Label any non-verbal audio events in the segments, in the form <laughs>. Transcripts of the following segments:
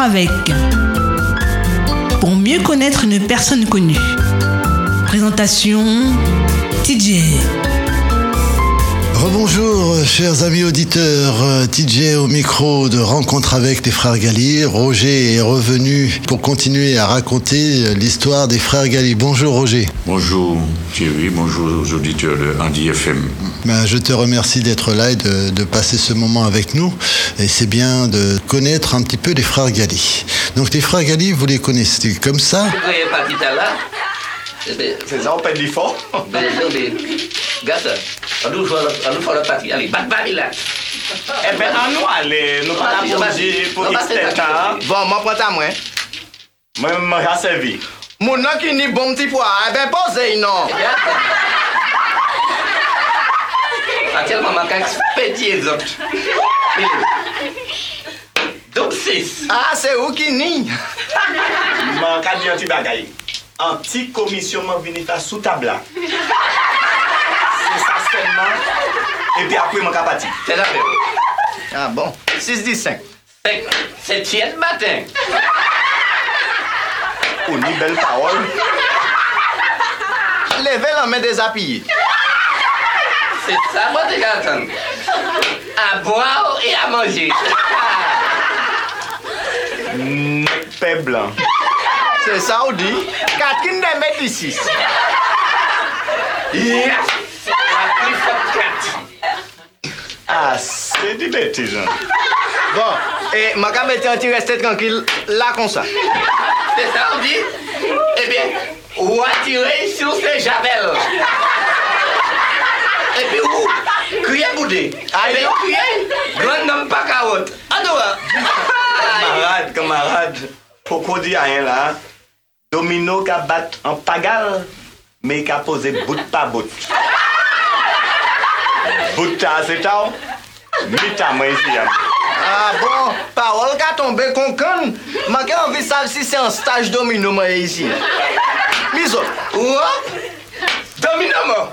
avec. Pour mieux connaître une personne connue. Présentation TJ. Rebonjour, chers amis auditeurs. TJ au micro de Rencontre avec les frères Gali. Roger est revenu pour continuer à raconter l'histoire des frères Gali. Bonjour Roger. Bonjour Thierry, bonjour aux auditeurs de Andy FM. Ben, je te remercie d'être là et de, de, passer ce moment avec nous. Et c'est bien de connaître un petit peu les frères Gali. Donc les frères Gali, vous les connaissez comme ça? Sezan ou pet li fon? Be, nou be, gata, an nou fwa la pati, ale, bat bari la. Eh ebe, an nou ale, nou pa la pouji pou x tetan. Bon, mwen pwanta mwen. Mwen mwen rasevi. Moun nan ki ni bom ti pwa, ebe, eh pose inon. Atyel mwen mwen kak peti egzot. Dok sis. A, se ou ki ni. Mwen kak diyon ti bagay. an ti komisyonman vinita sou tabla. <laughs> Se sa senman, epi apwe man kapati. Te la pe ou. Ah bon, 6-10-5. 7-7 matin. Ou ni bel parol. Leve lan men de zapiye. Se sa mwen te gantan. A boa ou e a manje. Nè pe blan. Se sa ou di, Katrin de met li sis. Yes! La pli fok Katrin. As, se di beti jan. Bon, e maka meti an ti reste tranquil la kon sa. Se sa ou di, e eh ben, ou atire sou se javel. E pi ou, kriye boudé. A eh be ou kriye, grand nam pa karot. Ano wa? Kamarade, kamarade. Poko di a yon la, ha? Domino ka bat an pagal, me ka pose bout pa bout. Bout ta se ta ou, mi ta mwen si yam. Ah bon, parol ka tombe konkan, manke anvi sav si se an staj domino mwen e isi. Miso, ou an, domino mwen.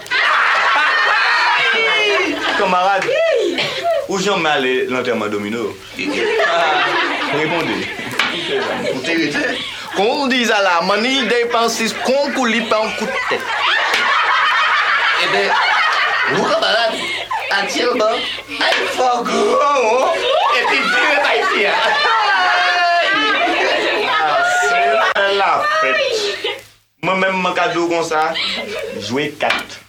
Kamarade, ou jom me ale lanterman domino? Ah, reponde. Ou te yote? Kon diz ala, mani depansis kon kulipan kutte. Ebe, eh luka balat, atil ban, ay fogon, oh, oh. epi vire pa iti ya. Ase ah, la fet. Mwen men mwen kado kon sa, jwe kat.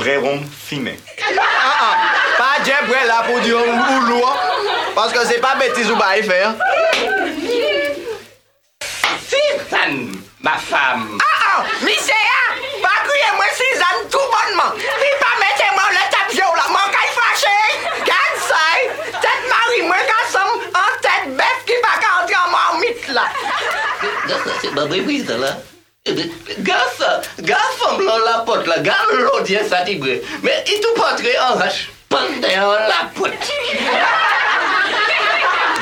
Bre ron fime. Ah, ah, pa dje bre la pou diyon ou lou an, oh. paske se pa betiz ou ba e fer. Suzanne, ma femme. Ah, ah, misea, bagouye mwen Suzanne tout bonman. Vi pa mette mwen le tapjou la, mwen kay fache. Gad say, tet mari mwen kasam an tet bef ki baka antre an mwen mit la. Gasa, se babay wiza la. Gasa, gasa mblon la pot la, gam lodye satibre. Me itou patre an rache, pande an la pot.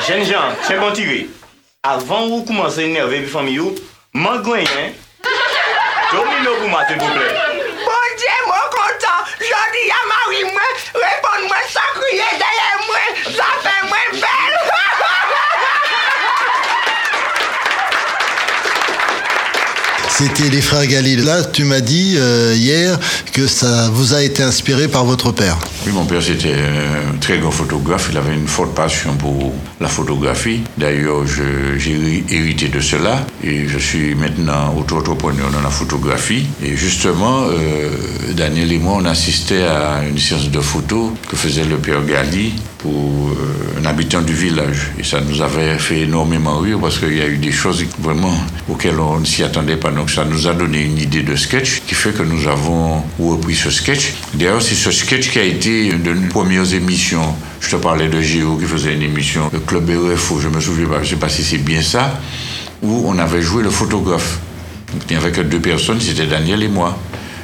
Jen Jean, chen bon tiri. avan ou koumanse enerve bi fami ou, man gwenyen, domino pou ma, se pouple. Bon diye, mwen kontan, jodi ya mari mwen, repon mwen sa kriye deye mwen, sa fe mwen fe. C'était les frères Gali. Là, tu m'as dit euh, hier que ça vous a été inspiré par votre père. Oui, mon père c'était un très grand photographe. Il avait une forte passion pour la photographie. D'ailleurs, j'ai hérité de cela et je suis maintenant auto-entrepreneur dans la photographie. Et justement, euh, Daniel et moi, on assistait à une séance de photo que faisait le père Gali euh, un habitant du village. Et ça nous avait fait énormément rire parce qu'il y a eu des choses vraiment auxquelles on ne s'y attendait pas. Donc ça nous a donné une idée de sketch qui fait que nous avons repris ce sketch. D'ailleurs, c'est ce sketch qui a été une de nos premières émissions. Je te parlais de Géo qui faisait une émission, le Club RFO, je me souviens pas, je sais pas si c'est bien ça, où on avait joué le photographe. Il n'y avait que deux personnes, c'était Daniel et moi.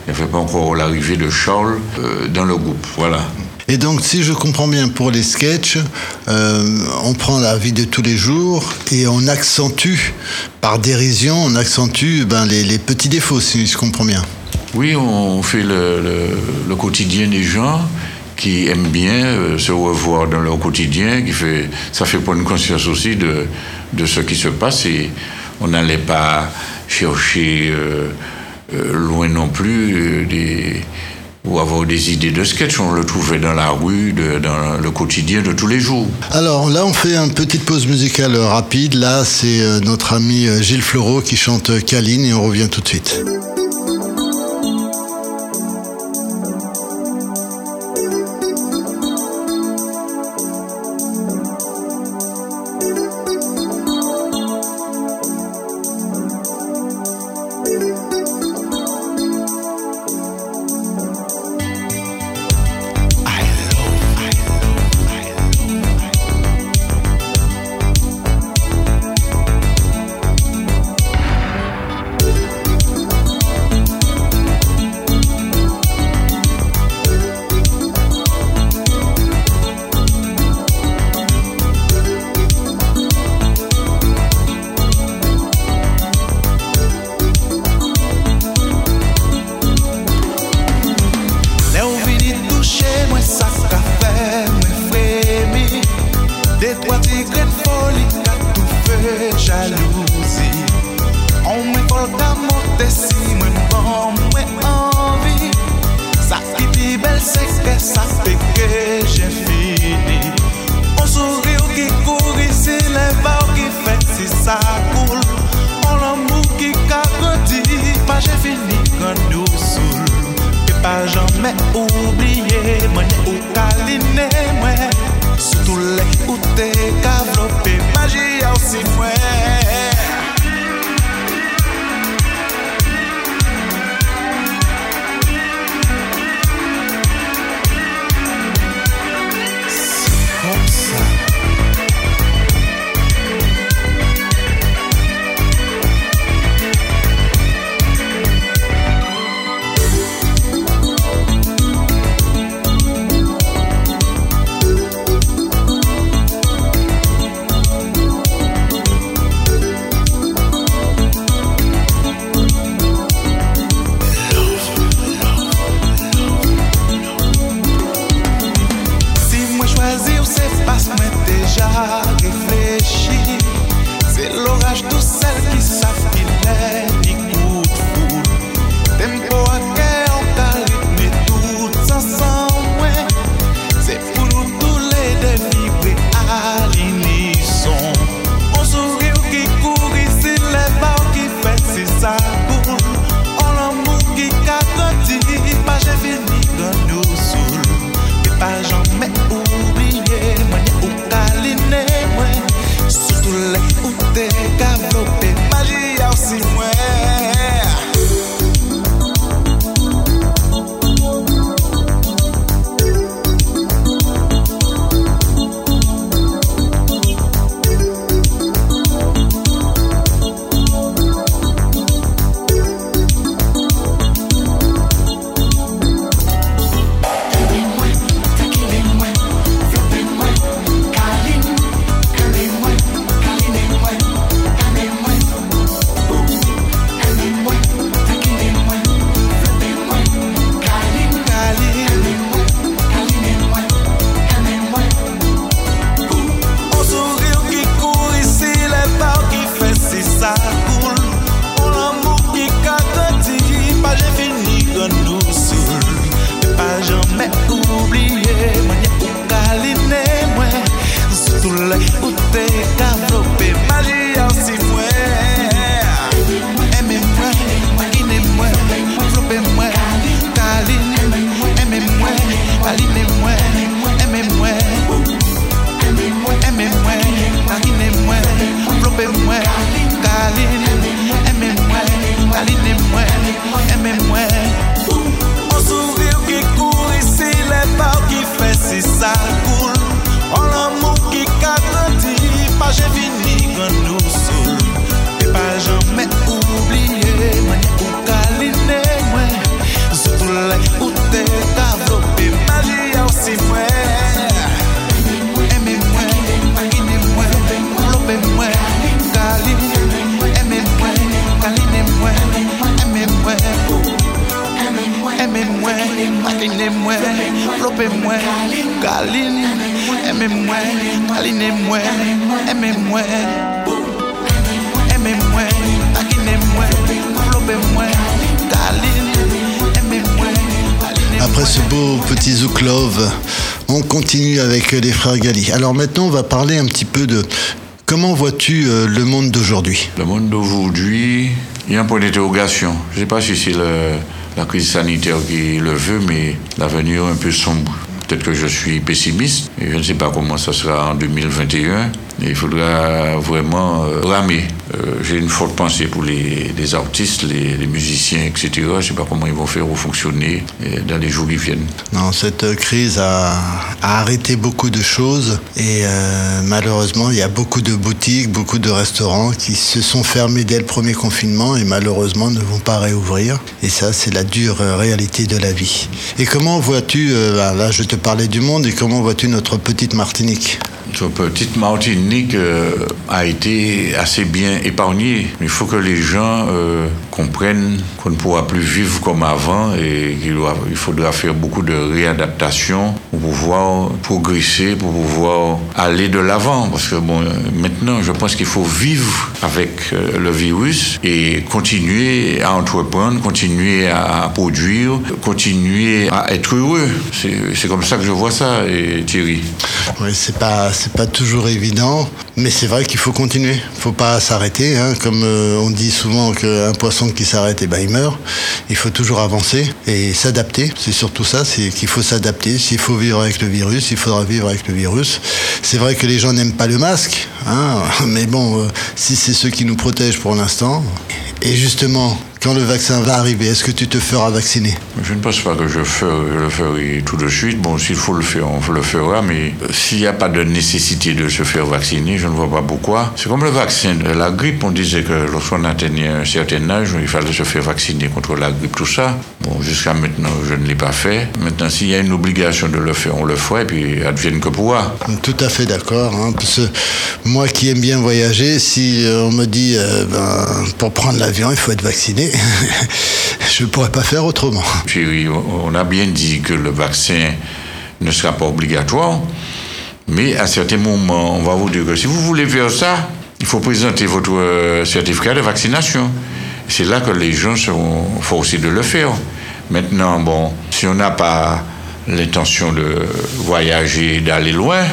Il n'y avait pas encore l'arrivée de Charles euh, dans le groupe. Voilà. Et donc, si je comprends bien pour les sketchs, euh, on prend la vie de tous les jours et on accentue, par dérision, on accentue ben, les, petits défauts, si je comprends bien. Oui, on fait le, quotidien des gens qui aiment bien euh, se revoir dans leur quotidien, qui fait, ça fait prendre conscience aussi de, de ce qui se passe et on n'allait pas chercher euh, loin non plus des, ou avoir des idées de sketch. On le trouvait dans la rue, dans le quotidien de tous les jours. Alors là, on fait une petite pause musicale rapide. Là, c'est euh, notre ami euh, Gilles Fleureau qui chante Caline et on revient tout de suite. Aimez-moi, aimez-moi, taquinez-moi, enveloppez-moi, Galine, aimez-moi. Après ce beau petit Zouk Love, on continue avec les frères Gali. Alors maintenant, on va parler un petit peu de comment vois-tu euh, le monde d'aujourd'hui? Le monde d'aujourd'hui, il y a un point d'interrogation. Je ne sais pas si c'est le- la crise sanitaire qui le veut, mais l'avenir est un peu sombre. Peut-être que je suis pessimiste et je ne sais pas comment ça sera en 2021. Et il faudra vraiment euh, ramer. Euh, J'ai une forte pensée pour les, les artistes, les, les musiciens, etc. Je ne sais pas comment ils vont faire ou fonctionner euh, dans les jours qui viennent. Non, cette euh, crise a, a arrêté beaucoup de choses et euh, malheureusement, il y a beaucoup de boutiques, beaucoup de restaurants qui se sont fermés dès le premier confinement et malheureusement ne vont pas réouvrir. Et ça, c'est la dure réalité de la vie. Et comment vois-tu, bah, là je te parlais du monde, et comment vois-tu notre petite Martinique? Notre petite Martinique euh, a été assez bien épargnée. Il faut que les gens euh, comprennent qu'on ne pourra plus vivre comme avant et qu'il faudra faire beaucoup de réadaptation pour pouvoir progresser, pour pouvoir aller de l'avant. Parce que bon, maintenant, je pense qu'il faut vivre avec euh, le virus et continuer à entreprendre, continuer à produire, continuer à être heureux. C'est comme ça que je vois ça, et Thierry. Oui, c'est pas pas toujours évident, mais c'est vrai qu'il faut continuer. Faut pas s'arrêter, hein. comme euh, on dit souvent qu'un poisson qui s'arrête, eh ben il meurt. Il faut toujours avancer et s'adapter. C'est surtout ça, c'est qu'il faut s'adapter. S'il faut vivre avec le virus, il faudra vivre avec le virus. C'est vrai que les gens n'aiment pas le masque, hein, <laughs> mais bon, euh, si c'est ce qui nous protège pour l'instant. Et justement, quand le vaccin va arriver, est-ce que tu te feras vacciner? Je ne pense pas que je, ferai- je le ferai tout de suite. Bon, s'il faut le faire, on le fera, mais s'il n'y a pas de nécessité de se faire vacciner, je ne vois pas pourquoi. C'est comme le vaccin de la grippe. On disait que lorsqu'on atteignait un certain âge, il fallait se faire vacciner contre la grippe, tout ça. Bon, jusqu'à maintenant, je ne l'ai pas fait. Maintenant, s'il y a une obligation de le faire, on le fera, et puis advienne que pourra. Tout à fait d'accord. hein, parce que moi qui aime bien voyager, si euh, on me dit euh, ben, pour prendre l'avion, il faut être vacciné, <laughs> je ne pourrais pas faire autrement. Chérie, on a bien dit que le vaccin ne sera pas obligatoire, mais à certains moments, on va vous dire que si vous voulez faire ça, il faut présenter votre euh, certificat de vaccination. C'est là que les gens seront forcés de le faire. Maintenant, bon, si on n'a pas l'intention de voyager, d'aller loin,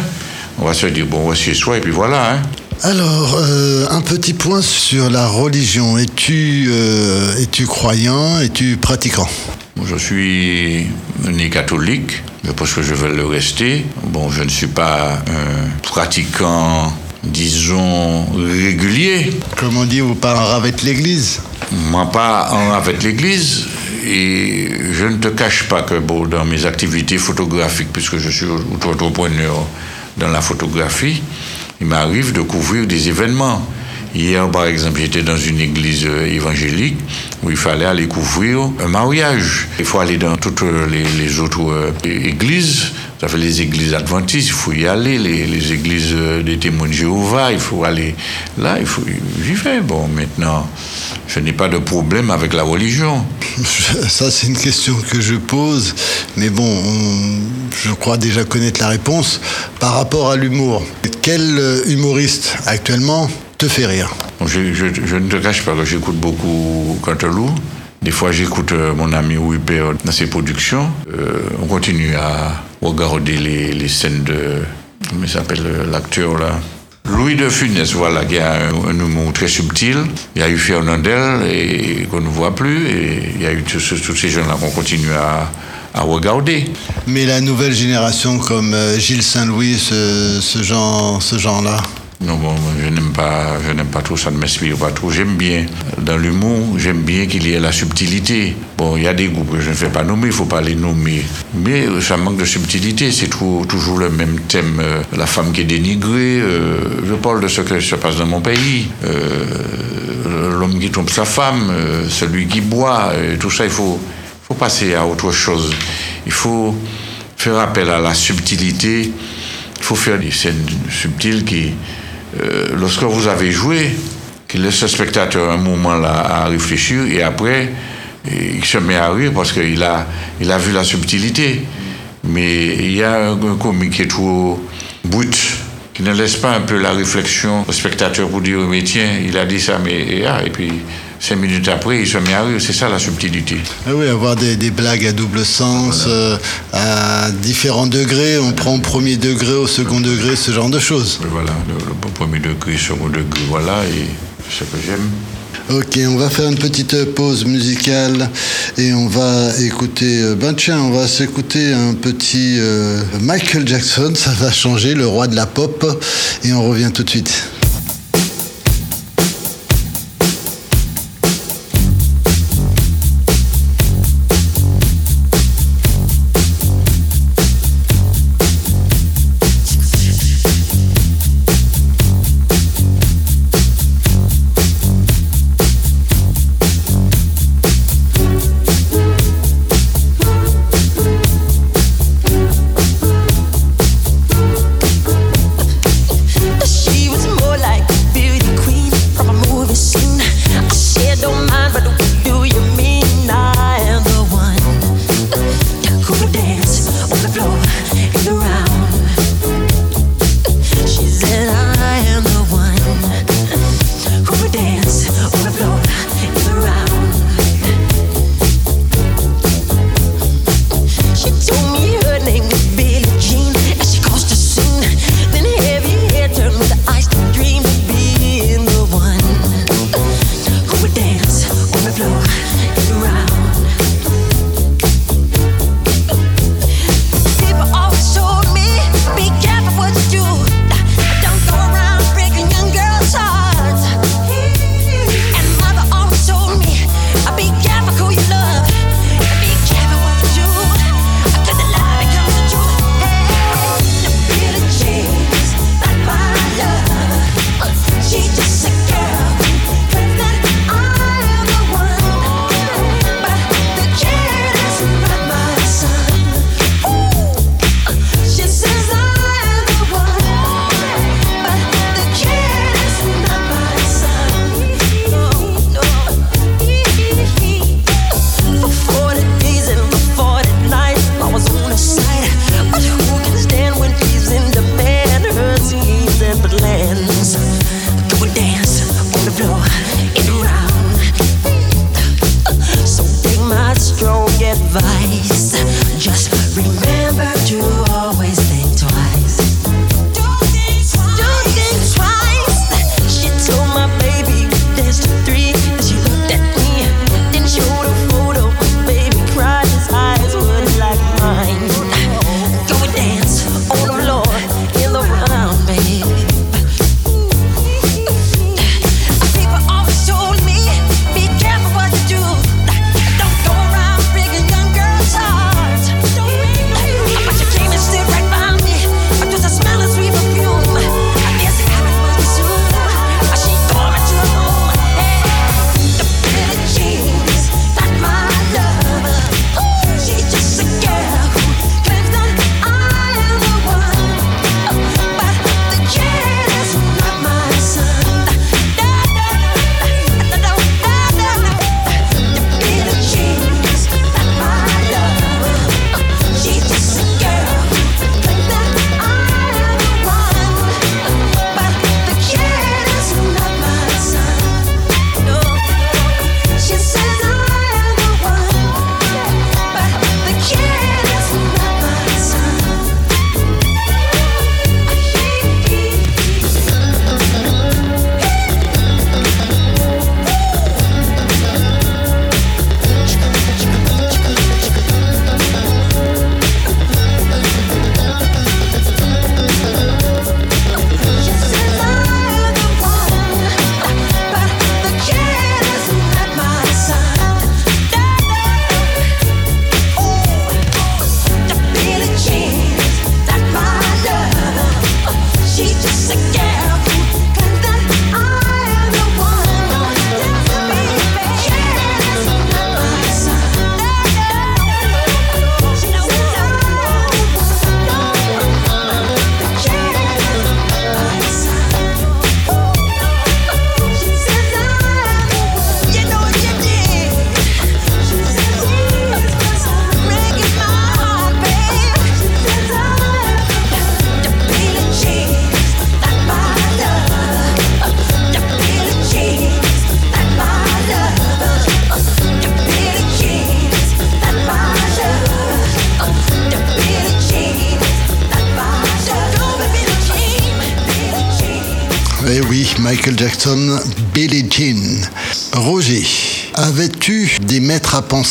on va se dire, bon, chez soi et puis voilà. Hein. Alors, euh, un petit point sur la religion. Es-tu euh, croyant? Es-tu pratiquant? Je suis né catholique, je pense que je vais le rester. Bon, je ne suis pas un pratiquant, disons, régulier. Comme on dit, vous pas avec l'église? Moi, pas en- avec l'Église. Et je ne te cache pas que bon, dans mes activités photographiques, puisque je suis auto-entrepreneur dans la photographie, il m'arrive de couvrir des événements. Hier, par exemple, j'étais dans une église euh, évangélique où il fallait aller couvrir un mariage. Il faut aller dans toutes les, autres euh, églises. Ça fait les églises adventistes, il faut y aller. Les, les églises euh, des témoins de Jéhovah, il faut aller là. Il faut, j'y vais. Bon, maintenant, je n'ai pas de problème avec la religion. <laughs> Ça, c'est une question que je pose, mais bon, on- je crois déjà connaître la réponse. Par rapport à l'humour, quel euh, humoriste actuellement te fait rire? Je, je- je ne te cache pas que j'écoute beaucoup Cantelou. Des fois, j'écoute euh, mon ami Wipper dans ses productions. Euh, on continue à regarder les, scènes de. Comment s'appelle l'acteur là Louis de Funès, voilà, qui a un, très subtil. Il y a eu Fernandel, et qu'on ne voit plus. Et il y a eu tous, ces gens-là qu'on continue à, regarder. Mais la nouvelle génération comme euh, Gilles Saint-Louis, ce genre-là. Non, bon, je n'aime pas, je n'aime pas trop, ça ne m'inspire pas trop. J'aime bien, dans l'humour, j'aime bien qu'il y ait la subtilité. Bon, il y a des groupes que je ne fais pas nommer, il ne faut pas les nommer. Mais euh, ça manque de subtilité, c'est toujours le même thème. euh, la femme qui est dénigrée, euh, je parle de ce qui se passe dans mon pays. L'homme qui trompe sa femme, celui qui boit, tout ça, il faut, faut passer à autre chose. Il faut faire appel à la subtilité. Il faut faire des scènes subtiles qui, euh, lorsque vous avez joué, qui laisse le spectateur un moment là à réfléchir et après, il se met à rire parce qu'il a, il a vu la subtilité. Mais il y a un comique qui est trop brut, qui ne laisse pas un peu la réflexion au spectateur pour dire, mais tiens, il a dit ça, mais ah, et puis cinq minutes après, il se met à rire. C'est ça la subtilité. Ah oui, avoir des, des blagues à double sens, euh, à différents degrés. On prend au premier degré, au second degré, ce genre de choses. Et voilà, le, le premier degré, second degré, voilà, et c'est ce que j'aime. Ok, on va faire une petite pause musicale et on va écouter. euh, Ben tiens, on va s'écouter un petit euh, Michael Jackson. Ça va changer, le roi de la pop. Et on revient tout de suite.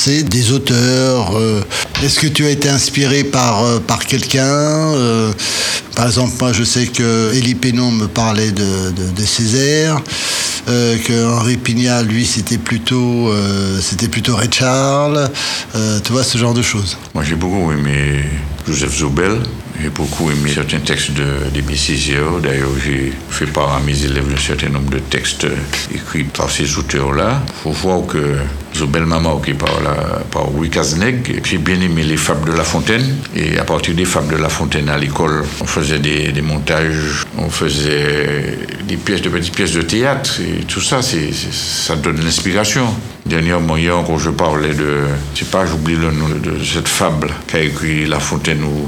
Des auteurs euh, Est-ce que tu as été inspiré par, euh, par quelqu'un euh, Par exemple, moi je sais que Élie Pénon me parlait de, de, de Césaire, que Henri Pignat, lui, c'était plutôt, euh, plutôt Ray Charles, tu vois, ce genre de choses. Moi, j'ai beaucoup aimé Joseph Zobel. J'ai beaucoup aimé certains textes de Césaire. D'ailleurs, j'ai fait part à mes élèves d'un certain nombre de textes écrits par ces auteurs-là. Il faut voir que Zobel m'a marqué par, la, par Louis Kazneg. J'ai bien aimé les fables de La Fontaine. Et à partir des fables de La Fontaine à l'école, on faisait des, des montages, on faisait des pièces, de petites pièces de théâtre. Et tout ça, c'est, ça donne l'inspiration. Dernièrement, hier encore, je parlais de, je sais pas, j'oublie le nom de cette fable qu'a écrit La Fontaine où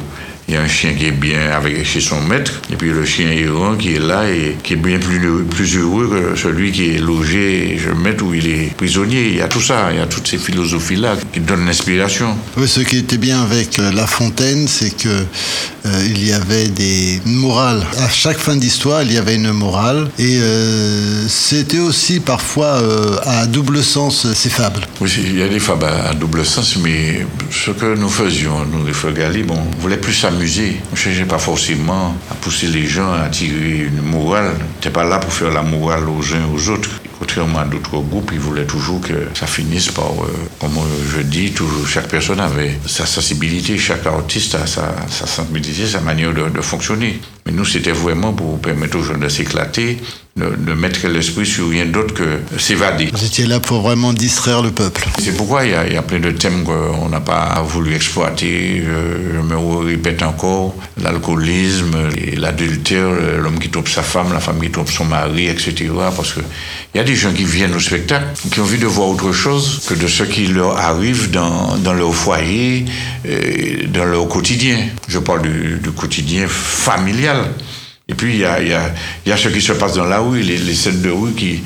il y a un chien qui est bien avec, chez son maître, et puis le chien errant qui est là et qui est bien plus, plus heureux que celui qui est logé chez le maître où il est prisonnier. Il y a tout ça, il y a toutes ces philosophies-là qui donnent l'inspiration. Oui, ce qui était bien avec euh, La Fontaine, c'est que euh, il y avait des morales. À chaque fin d'histoire, il y avait une morale, et euh, c'était aussi parfois euh, à double sens ces fables. Oui, il y a des fables à, à double sens, mais ce que nous faisions, nous, les frères Galib, on voulait plus s'amuser. On ne cherchait pas forcément à pousser les gens à tirer une morale. On n'était pas là pour faire la morale aux uns aux autres. Contrairement à d'autres groupes, ils voulaient toujours que ça finisse par, euh, comme je dis, chaque personne avait sa sensibilité, chaque artiste a sa, sensibilité, sa manière de fonctionner. Mais nous, c'était vraiment pour permettre aux gens de s'éclater, de, de mettre l'esprit sur rien d'autre que s'évader. Vous étiez là pour vraiment distraire le peuple. C'est pourquoi il y, a, il y a plein de thèmes qu'on n'a pas voulu exploiter. Je, je me répète encore, l'alcoolisme, l'adultère, l'homme qui trompe sa femme, la femme qui trompe son mari, etc. Parce que il y a des gens qui viennent au spectacle, qui ont envie de voir autre chose que de ce qui leur arrive dans, dans leur foyer, et dans leur quotidien. Je parle du, du quotidien familial. Et puis, il y a, y, a, y a ce qui se passe dans la rue, les, les scènes de rue qui...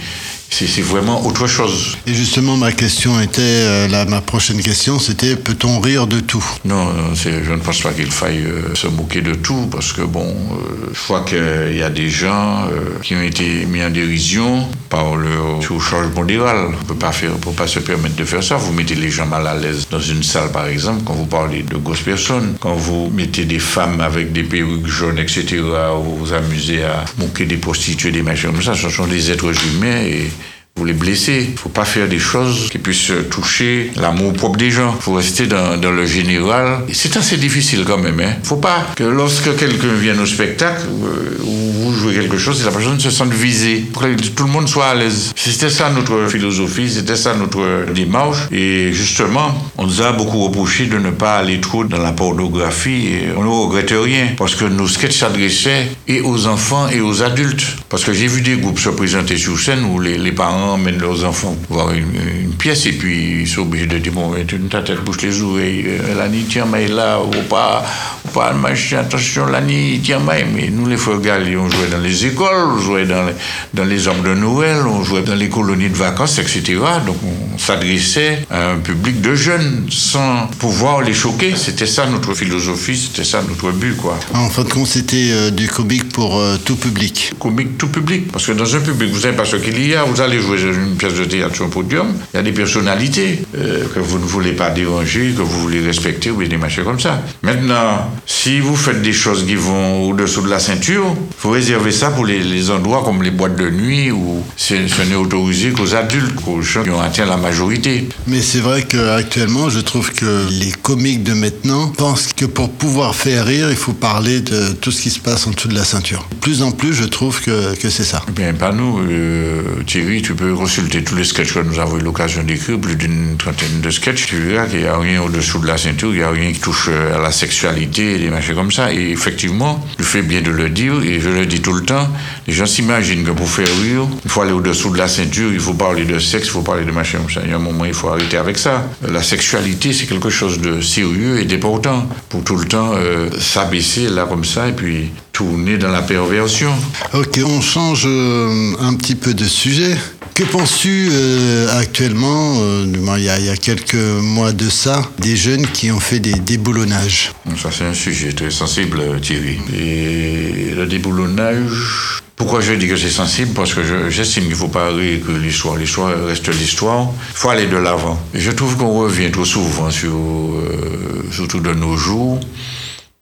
C'est vraiment autre chose. Et justement, ma question était, euh, ma prochaine question, c'était peut-on rire de tout? Non, je ne pense pas qu'il faille euh, se moquer de tout, parce que bon, euh, je crois qu'il y a des gens euh, qui ont été mis en dérision par le surcharge mondial. On peut pas faire, on peut pas se permettre de faire ça. Vous mettez les gens mal à l'aise dans une salle, par exemple, quand vous parlez de grosses personnes, quand vous mettez des femmes avec des perruques jaunes, etc., vous vous amusez à moquer des prostituées, des machins comme ça. Ce sont des êtres humains et vous les blessez. Faut pas faire des choses qui puissent toucher l'amour propre des gens. Faut rester dans, le général. Et c'est assez difficile quand même. Il faut pas que lorsque quelqu'un vient au spectacle euh, ou vous jouez quelque chose, la personne se sente visée. Pour que tout le monde soit à l'aise. C'était ça notre philosophie, c'était ça notre démarche. Et justement, on nous a beaucoup reproché de ne pas aller trop dans la pornographie. Et on ne regrette rien parce que nos sketchs s'adressaient et aux enfants et aux adultes. Parce que j'ai vu des groupes se présenter sur scène où les parents emmènent leurs enfants voir une, une pièce et puis ils sont obligés de dire bon, tu tête bouche les oreilles, euh, Lani, tiens, mais là, ou pas, ou pas, machin, attention, Lani, tiens, mais, mais nous les frères Galli, on jouait dans les écoles, on jouait dans les, dans les arbres de Noël, on jouait dans les colonies de vacances, etc. Donc on s'adressait à un public de jeunes sans pouvoir les choquer. C'était ça notre philosophie, c'était ça notre but, quoi. En fin de compte, c'était euh, du comique pour euh, tout public. comique tout public. Parce que dans un public, vous savez pas ce qu'il y a. Vous allez jouer une pièce de théâtre sur un podium, il y a des personnalités euh, que vous ne voulez pas déranger, que vous voulez respecter, ou bien des machins comme ça. Maintenant, si vous faites des choses qui vont au-dessous de la ceinture, faut réserver ça pour les, les endroits comme les boîtes de nuit où ce n'est autorisé qu'aux adultes, qu'aux gens qui ont atteint la majorité. Mais c'est vrai qu'actuellement, je trouve que les comiques de maintenant pensent que pour pouvoir faire rire, il faut parler de tout ce qui se passe en dessous de la ceinture. De plus en plus, je trouve que, que c'est ça. Eh Bien, pas nous. euh, Thierry, tu peux consulter tous les sketchs que nous avons eu l'occasion d'écrire, plus d'une trentaine de sketchs. Tu verras qu'il n'y a rien au-dessous de la ceinture, il n'y a rien qui touche euh, à la sexualité, des machins comme ça. Et effectivement, tu fais bien de le dire, et je le dis tout le temps, les gens s'imaginent que pour faire rire, il faut aller au-dessous de la ceinture, il faut parler de sexe, il faut parler de machins comme ça. Il y a un moment, il faut arrêter avec ça. La sexualité, c'est quelque chose de sérieux et d'important. Pour tout le temps euh, s'abaisser là comme ça, et puis tourner dans la perversion. Ok, on change euh, un petit peu de sujet. Que penses-tu euh, actuellement, euh, il y, a, quelques mois de ça, des jeunes qui ont fait des déboulonnages? Ça, c'est un sujet très sensible, Thierry. Et le déboulonnage, Pourquoi je dis que c'est sensible? Parce que je- j'estime qu'il ne faut pas réécrire l'histoire. L'histoire reste l'histoire. Il faut aller de l'avant. Je trouve qu'on revient trop souvent euh, surtout de nos jours,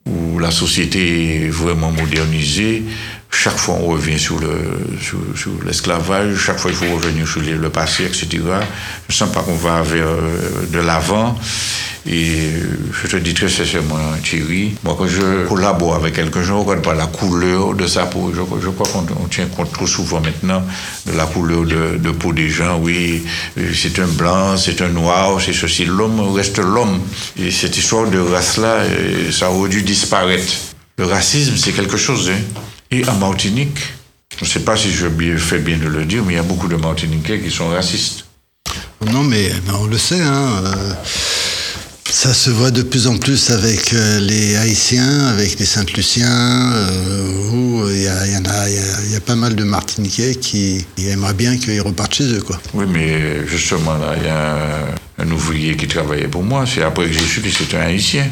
où la société est vraiment modernisée. Chaque fois, on revient sur le sur, sur l'esclavage. Chaque fois, il faut revenir sur le passé, etc. Je ne sens pas qu'on va vers euh, de l'avant. Et euh, je te dis très sincèrement, Thierry, moi, quand je collabore avec quelqu'un, je ne regarde pas la couleur de sa peau. Je, crois qu'on on tient compte trop souvent maintenant de la couleur de, de peau des gens. Oui, euh, c'est un blanc, c'est un noir, c'est ceci. L'homme reste l'homme. Et cette histoire de race-là, ça aurait dû disparaître. Le racisme, c'est quelque chose. Hein. Et en Martinique, je ne sais pas si je fais bien de le dire, mais il y a beaucoup de Martiniquais qui sont racistes. Non, mais, mais on le sait, hein, euh, ça se voit de plus en plus avec euh, les Haïtiens, avec les Saint-Luciens, euh, où il y, a- il y en a, il y a- il y a pas mal de Martiniquais qui, qui aimeraient bien qu'ils repartent chez eux, quoi. Oui, mais justement, là, il y a un, un ouvrier qui travaillait pour moi. C'est après que j'ai su que c'était un haïtien.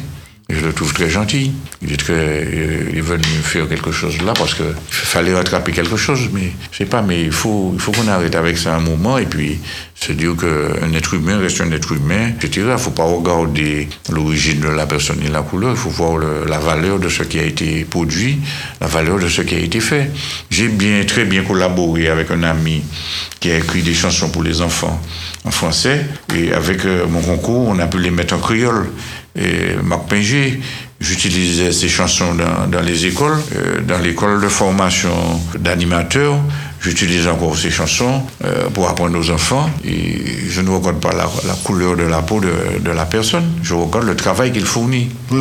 Je le trouve très gentil. Il est, très, euh, il est venu faire quelque chose là parce qu'il fallait rattraper quelque chose. Mais je sais pas, mais il faut, qu'on arrête avec ça un moment et puis se dire qu'un être humain reste un être humain, etc. Il faut pas regarder l'origine de la personne et la couleur. Il faut voir la valeur de ce qui a été produit, la valeur de ce qui a été fait. J'ai bien, très bien collaboré avec un ami qui a écrit des chansons pour les enfants en français. Et avec euh, mon concours, on a pu les mettre en créole. Et Marc Pinger, j'utilisais ces chansons dans, les écoles, euh, dans l'école de formation d'animateurs. J'utilise encore ces chansons euh, pour apprendre aux enfants. Et je ne regarde pas la, couleur de la peau de, la personne. Je regarde le travail qu'il fournit. Oui,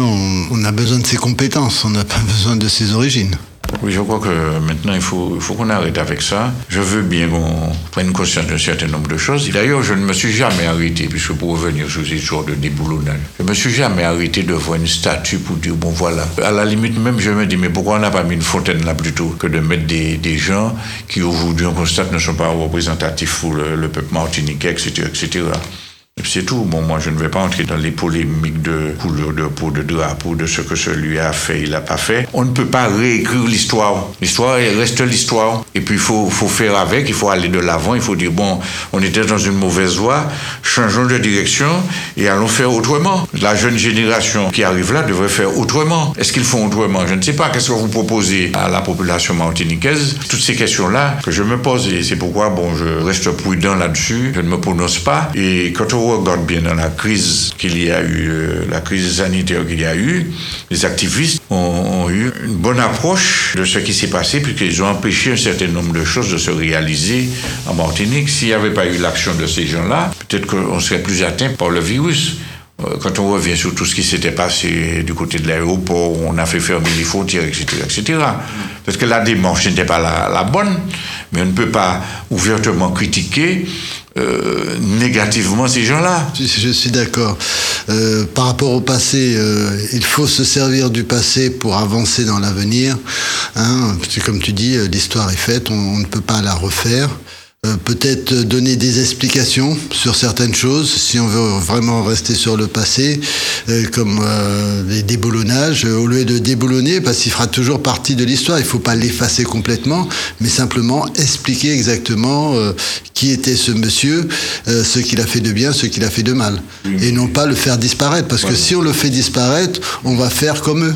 on a besoin de ses compétences, on n'a pas <laughs> besoin de ses origines. Oui, je crois que maintenant, il faut, qu'on arrête avec ça. Je veux bien qu'on prenne conscience d'un certain nombre de choses. D'ailleurs, je ne me suis jamais arrêté, puisque pour revenir sur ces histoires de déboulonnage, je me suis jamais arrêté de voir une statue pour dire, bon voilà. À la limite même, je me dis, mais pourquoi on n'a pas mis une fontaine là plutôt que de mettre des, des gens qui aujourd'hui, on constate, ne sont pas représentatifs pour le, le peuple martiniquais, etc., etc. C'est tout. Bon, moi, je ne vais pas entrer dans les polémiques de couleur de peau, de drapeau, de ce que celui a fait, il n'a pas fait. On ne peut pas réécrire l'histoire. L'histoire, reste l'histoire. Et puis, il faut, faut faire avec, il faut aller de l'avant, il faut dire, bon, on était dans une mauvaise voie, changeons de direction et allons faire autrement. La jeune génération qui arrive là devrait faire autrement. Est-ce qu'ils font autrement? Je ne sais pas. Qu'est-ce que vous proposez à la population martiniquaise? Toutes ces questions-là que je me pose et c'est pourquoi, bon, je reste prudent là-dessus. Je ne me prononce pas. Et quand on regarde bien dans la crise qu'il y a eu, euh, la crise sanitaire qu'il y a eu, les activistes ont, eu une bonne approche de ce qui s'est passé puisqu'ils ont empêché un certain nombre de choses de se réaliser en Martinique. S'il n'y avait pas eu l'action de ces gens-là, peut-être qu'on serait plus atteint par le virus. Euh, Quand on revient sur tout ce qui s'était passé du côté de l'aéroport, on a fait fermer les frontières, etc., etc. Parce que la démarche n'était pas la bonne, mais on ne peut pas ouvertement critiquer euh, négativement ces gens-là. Je, suis d'accord. Euh, par rapport au passé, euh, il faut se servir du passé pour avancer dans l'avenir. Hein, comme tu dis, l'histoire est faite, on ne peut pas la refaire. Euh, Peut-être donner des explications sur certaines choses, si on veut vraiment rester sur le passé, euh, comme euh, les déboulonnages. Au lieu de déboulonner, parce qu'il fera toujours partie de l'histoire, il faut pas l'effacer complètement, mais simplement expliquer exactement euh, qui était ce monsieur, euh, ce qu'il a fait de bien, ce qu'il a fait de mal, et non pas le faire disparaître, parce que si on le fait disparaître, on va faire comme eux.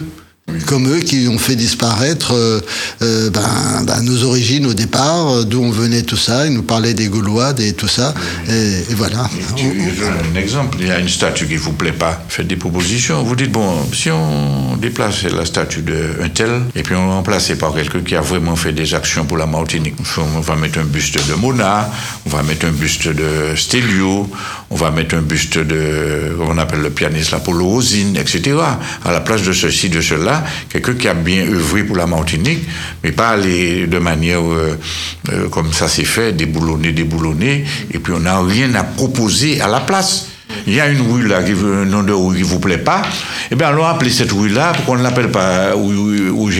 Comme eux qui ont fait disparaître euh, euh, ben, ben, nos origines au départ, d'où on venait tout ça. Ils nous parlaient des Gaulois, des tout ça. Et, et voilà. Je je donne un exemple. Il y a une statue qui vous plaît pas. Faites des propositions. Vous dites, bon, si on déplaçait la statue d'un tel et puis on remplaçait par quelqu'un qui a vraiment fait des actions pour la Martinique. On va mettre un buste de Mona, on va mettre un buste de Stelio, on va mettre un buste de, on appelle le pianiste, Polo Rosine, etc. À la place de ceci, de cela, quelqu'un qui a bien œuvré pour la Martinique, mais pas aller de manière euh, euh, comme ça s'est fait, déboulonner, déboulonner, et puis on n'a rien à proposer à la place. Il y a une rue là, qui, un nom de rue qui vous plaît pas, eh bien, allons appeler cette rue-là, pourquoi on ne l'appelle pas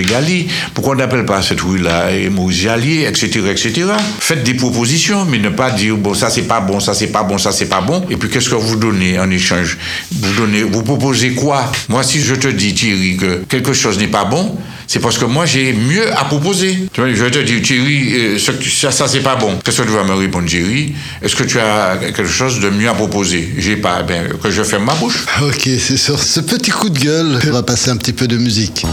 Gali, pourquoi on n'appelle pas cette rue-là Maurice Allier, etc., etc. Faites des propositions, mais ne pas dire, bon, ça c'est pas bon, ça c'est pas bon, ça c'est pas bon, et puis qu'est-ce que vous donnez en échange? Vous donnez, vous proposez quoi? Moi, si je te dis, Thierry, que quelque chose n'est pas bon, c'est parce que moi, j'ai mieux à proposer. Je vais te dire, Thierry, euh, ça, c'est pas bon. Qu'est-ce que tu vas me répondre, Thierry? Est-ce que tu as quelque chose de mieux à proposer? J'ai pas. Ben, que je ferme ma bouche. Ok, c'est sur ce petit coup de gueule qu'on va passer un petit peu de musique.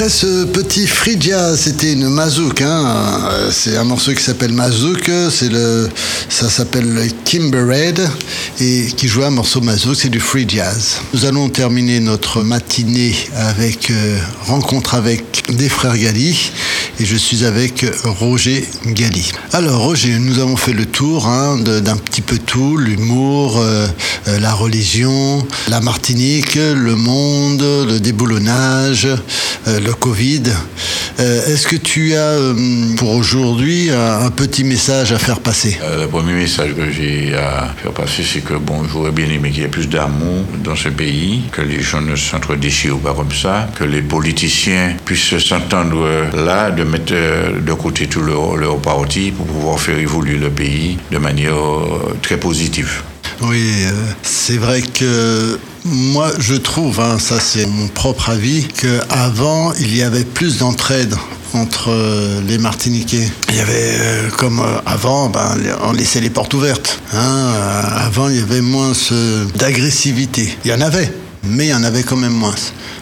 Après ce petit jazz, c'était une mazouk. Hein. Euh, C'est un morceau qui s'appelle Mazouk. C'est le, ça s'appelle le Kimbered et qui joue un morceau mazouk. C'est du free jazz. Nous allons terminer notre matinée avec euh, rencontre avec des frères Gali et je suis avec Roger Galli. Alors Roger, nous avons fait le tour hein, d'un petit peu tout, l'humour, euh, euh, la religion, la Martinique, le monde, le déboulonnage, euh, le Covid. Euh, Est-ce que tu as euh, pour aujourd'hui un, un petit message à faire passer Euh, le premier message que j'ai à faire passer, c'est que bon, j'aurais bien aimé qu'il y ait plus d'amour dans ce pays, que les gens ne s'entre-déchirent pas comme ça, que les politiciens puissent s'entendre là, de mettre de côté tout leur, leur parti pour pouvoir faire évoluer le pays de manière très positive. Oui, euh, c'est vrai que moi je trouve, hein, ça c'est mon propre avis, qu'avant il y avait plus d'entraide entre euh, les Martiniquais. Il y avait, euh, comme euh, avant, ben, on laissait les portes ouvertes. hein. Avant il y avait moins d'agressivité. Il y en avait, mais il y en avait quand même moins.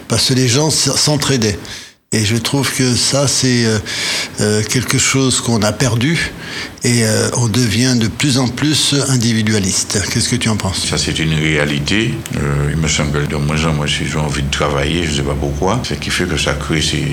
Parce que les gens s'entraidaient. Et je trouve que ça, c'est euh, euh, quelque chose qu'on a perdu et euh, on devient de plus en plus individualiste. Qu'est-ce que tu en penses? Ça, c'est une réalité. Il me semble que de moins en moins, s'ils ont envie de travailler, je ne sais pas pourquoi, ce qui fait que ça crée ces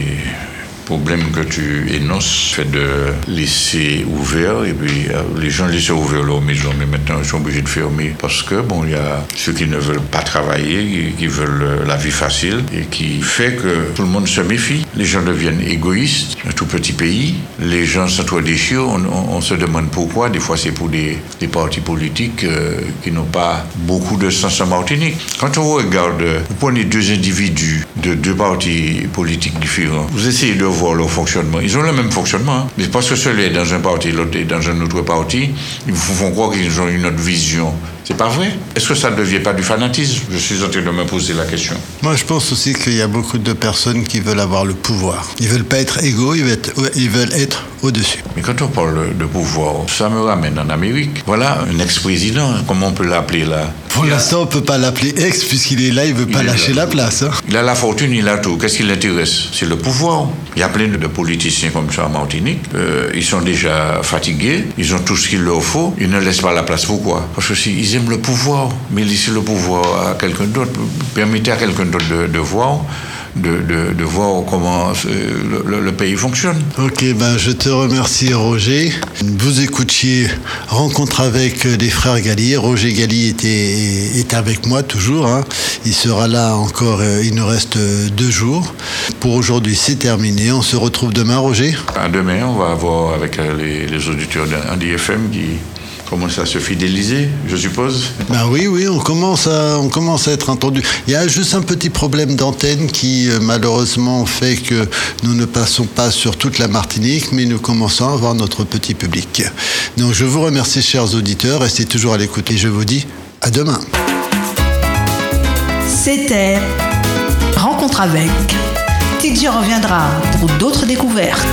problèmes que tu énonces, fait de laisser ouvert, et puis les gens laissent ouvert leur maison, mais maintenant ils sont obligés de fermer parce que, bon, il y a ceux qui ne veulent pas travailler, qui, veulent la vie facile, et qui fait que tout le monde se méfie. Les gens deviennent égoïstes, un tout petit pays, les gens s'entre-déchirent, on, on- on se demande pourquoi, des fois c'est pour des, partis politiques euh, qui n'ont pas beaucoup de sens en Martinique. Quand on regarde, vous prenez deux individus de deux partis politiques différents, vous essayez de voir leur fonctionnement. Ils ont le même fonctionnement, hein. mais parce que celui est dans un parti, l'autre est dans un autre parti, ils vous font croire qu'ils ont une autre vision. C'est pas vrai. Est-ce que ça ne devient pas du fanatisme? Je suis en train de me poser la question. Moi, je pense aussi qu'il y a beaucoup de personnes qui veulent avoir le pouvoir. Ils veulent pas être égaux, ils veulent être, ils veulent être au-dessus. Mais quand on parle de pouvoir, ça me ramène en Amérique. Voilà, un ex-président, comment on peut l'appeler là? Pour l'instant, on peut pas l'appeler ex puisqu'il est là, il veut pas Il lâcher la place. hein. Il a la fortune, il a tout. Qu'est-ce qui l'intéresse C'est le pouvoir. Il y a plein de politiciens comme ça en Martinique. Euh, ils sont déjà fatigués. Ils ont tout ce qu'il leur faut. Ils ne laissent pas la place. Pourquoi? Parce que si, ils aiment le pouvoir. Mais laissez le pouvoir à quelqu'un d'autre. Permettez à quelqu'un d'autre de, de voir, de, de- de voir comment euh, le, pays fonctionne. Ok, ben je te remercie Roger. Vous écoutiez Rencontre avec les frères Galli. Roger Galli était, est avec moi toujours. hein. Il sera là encore, euh, il nous reste euh, deux jours. Pour aujourd'hui, c'est terminé. On se retrouve demain, Roger. À demain, on va voir avec les, les auditeurs d'Andy FM qui commencent à se fidéliser, je suppose. Ben oui, oui, on commence à, on commence à être entendu. Il y a juste un petit problème d'antenne qui euh, malheureusement fait que nous ne passons pas sur toute la Martinique, mais nous commençons à avoir notre petit public. Donc je vous remercie, chers auditeurs, restez toujours à l'écoute et je vous dis à demain. C'était Rencontre avec. Tidji reviendra pour d'autres découvertes.